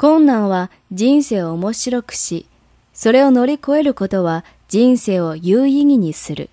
困難は人生を面白くし、それを乗り越えることは人生を有意義にする。